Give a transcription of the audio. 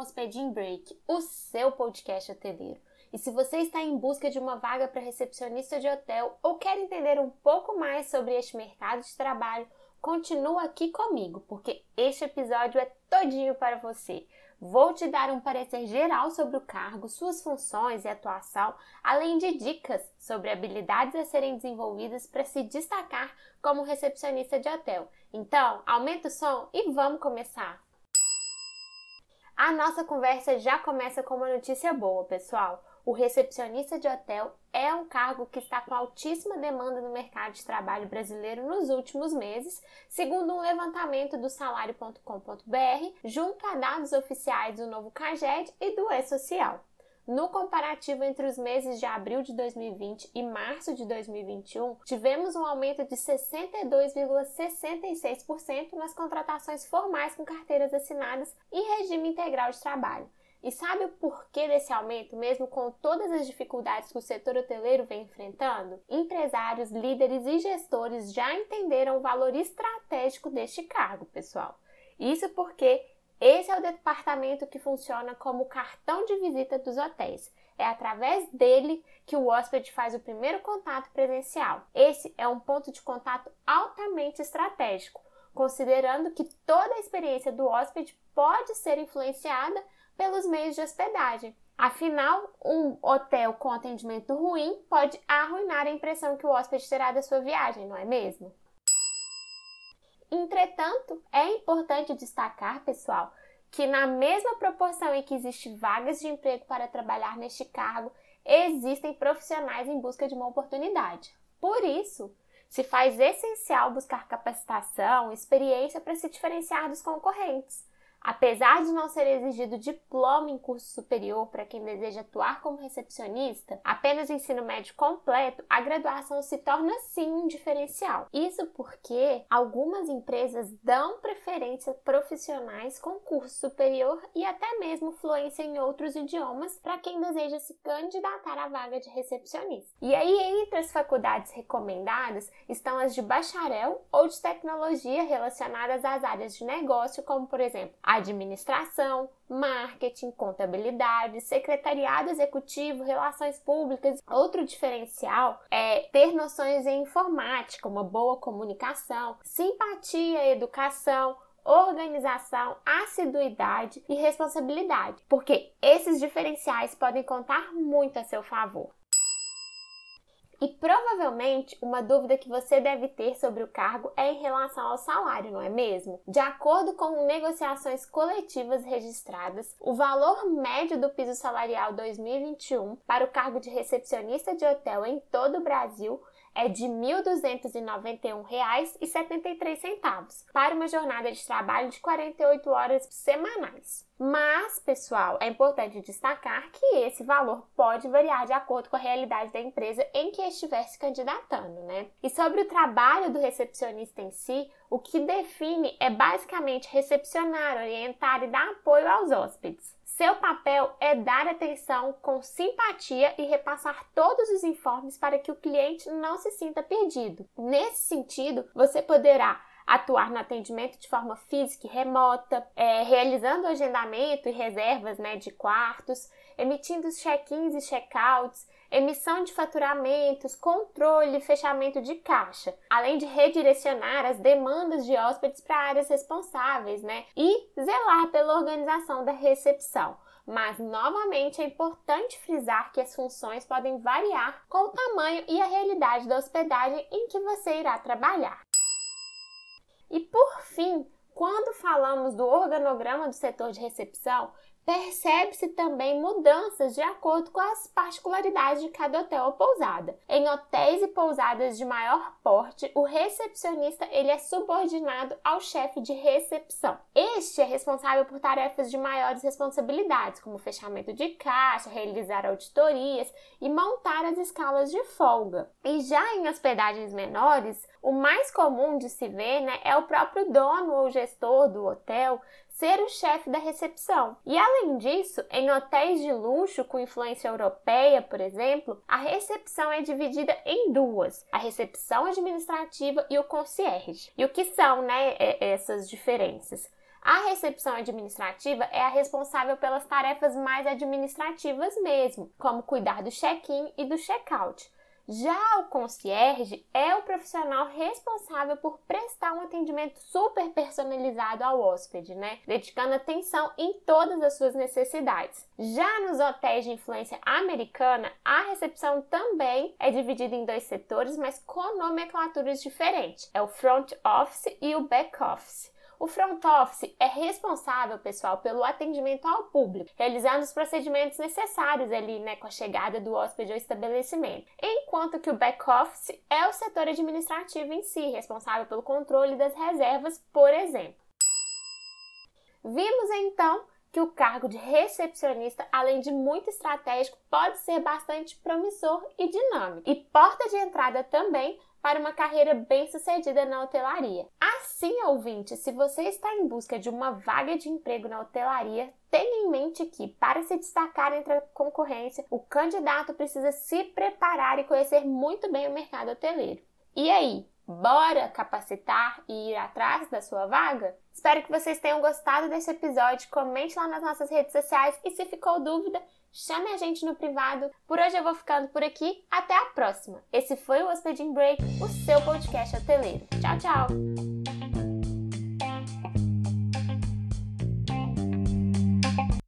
Hospedin Break, o seu podcast hoteleiro. E se você está em busca de uma vaga para recepcionista de hotel ou quer entender um pouco mais sobre este mercado de trabalho, continua aqui comigo, porque este episódio é todinho para você. Vou te dar um parecer geral sobre o cargo, suas funções e atuação, além de dicas sobre habilidades a serem desenvolvidas para se destacar como recepcionista de hotel. Então, aumenta o som e vamos começar! A nossa conversa já começa com uma notícia boa, pessoal. O recepcionista de hotel é um cargo que está com altíssima demanda no mercado de trabalho brasileiro nos últimos meses, segundo um levantamento do salário.com.br, junto a dados oficiais do novo CAGED e do E-Social. No comparativo entre os meses de abril de 2020 e março de 2021, tivemos um aumento de 62,66% nas contratações formais com carteiras assinadas e regime integral de trabalho. E sabe o porquê desse aumento, mesmo com todas as dificuldades que o setor hoteleiro vem enfrentando? Empresários, líderes e gestores já entenderam o valor estratégico deste cargo, pessoal. Isso porque esse é o departamento que funciona como cartão de visita dos hotéis. É através dele que o hóspede faz o primeiro contato presencial. Esse é um ponto de contato altamente estratégico, considerando que toda a experiência do hóspede pode ser influenciada pelos meios de hospedagem. Afinal, um hotel com atendimento ruim pode arruinar a impressão que o hóspede terá da sua viagem, não é mesmo? Entretanto, é importante destacar, pessoal, que na mesma proporção em que existem vagas de emprego para trabalhar neste cargo, existem profissionais em busca de uma oportunidade. Por isso, se faz essencial buscar capacitação, experiência para se diferenciar dos concorrentes. Apesar de não ser exigido diploma em curso superior para quem deseja atuar como recepcionista, apenas o ensino médio completo, a graduação se torna sim um diferencial. Isso porque algumas empresas dão preferência profissionais com curso superior e até mesmo fluência em outros idiomas para quem deseja se candidatar à vaga de recepcionista. E aí, entre as faculdades recomendadas estão as de bacharel ou de tecnologia relacionadas às áreas de negócio, como por exemplo administração, marketing, contabilidade, secretariado executivo, relações públicas. Outro diferencial é ter noções em informática, uma boa comunicação, simpatia, educação, organização, assiduidade e responsabilidade, porque esses diferenciais podem contar muito a seu favor. E provavelmente uma dúvida que você deve ter sobre o cargo é em relação ao salário, não é mesmo? De acordo com negociações coletivas registradas, o valor médio do piso salarial 2021 para o cargo de recepcionista de hotel em todo o Brasil é de R$ 1.291,73 para uma jornada de trabalho de 48 horas semanais. Mas, pessoal, é importante destacar que esse valor pode variar de acordo com a realidade da empresa em que estiver se candidatando, né? E sobre o trabalho do recepcionista em si, o que define é basicamente recepcionar, orientar e dar apoio aos hóspedes. Seu papel é dar atenção com simpatia e repassar todos os informes para que o cliente não se sinta perdido. Nesse sentido, você poderá atuar no atendimento de forma física e remota, é, realizando agendamento e reservas né, de quartos, emitindo check-ins e check-outs, emissão de faturamentos, controle e fechamento de caixa, além de redirecionar as demandas de hóspedes para áreas responsáveis, né? E zelar pela organização da recepção. Mas, novamente, é importante frisar que as funções podem variar com o tamanho e a realidade da hospedagem em que você irá trabalhar. E por fim, quando falamos do organograma do setor de recepção, percebe-se também mudanças de acordo com as particularidades de cada hotel ou pousada. Em hotéis e pousadas de maior porte, o recepcionista ele é subordinado ao chefe de recepção. Este é responsável por tarefas de maiores responsabilidades, como fechamento de caixa, realizar auditorias e montar as escalas de folga. E já em hospedagens menores, o mais comum de se ver né, é o próprio dono ou gestor do hotel ser o chefe da recepção. E além disso, em hotéis de luxo com influência europeia, por exemplo, a recepção é dividida em duas: a recepção administrativa e o concierge. E o que são, né, essas diferenças? A recepção administrativa é a responsável pelas tarefas mais administrativas mesmo, como cuidar do check-in e do check-out. Já o concierge é o profissional responsável por prestar um atendimento super personalizado ao hóspede, né? Dedicando atenção em todas as suas necessidades. Já nos hotéis de influência americana, a recepção também é dividida em dois setores, mas com nomenclaturas diferentes. É o front office e o back office. O front office é responsável, pessoal, pelo atendimento ao público, realizando os procedimentos necessários ali, né, com a chegada do hóspede ao estabelecimento. Enquanto que o back office é o setor administrativo em si, responsável pelo controle das reservas, por exemplo. Vimos então que o cargo de recepcionista, além de muito estratégico, pode ser bastante promissor e dinâmico, e porta de entrada também para uma carreira bem-sucedida na hotelaria. Assim, ouvinte, se você está em busca de uma vaga de emprego na hotelaria, tenha em mente que, para se destacar entre a concorrência, o candidato precisa se preparar e conhecer muito bem o mercado hoteleiro. E aí, bora capacitar e ir atrás da sua vaga? Espero que vocês tenham gostado desse episódio. Comente lá nas nossas redes sociais e se ficou dúvida, chame a gente no privado. Por hoje eu vou ficando por aqui. Até a próxima. Esse foi o Hospeding Break, o seu podcast hoteleiro. Tchau, tchau!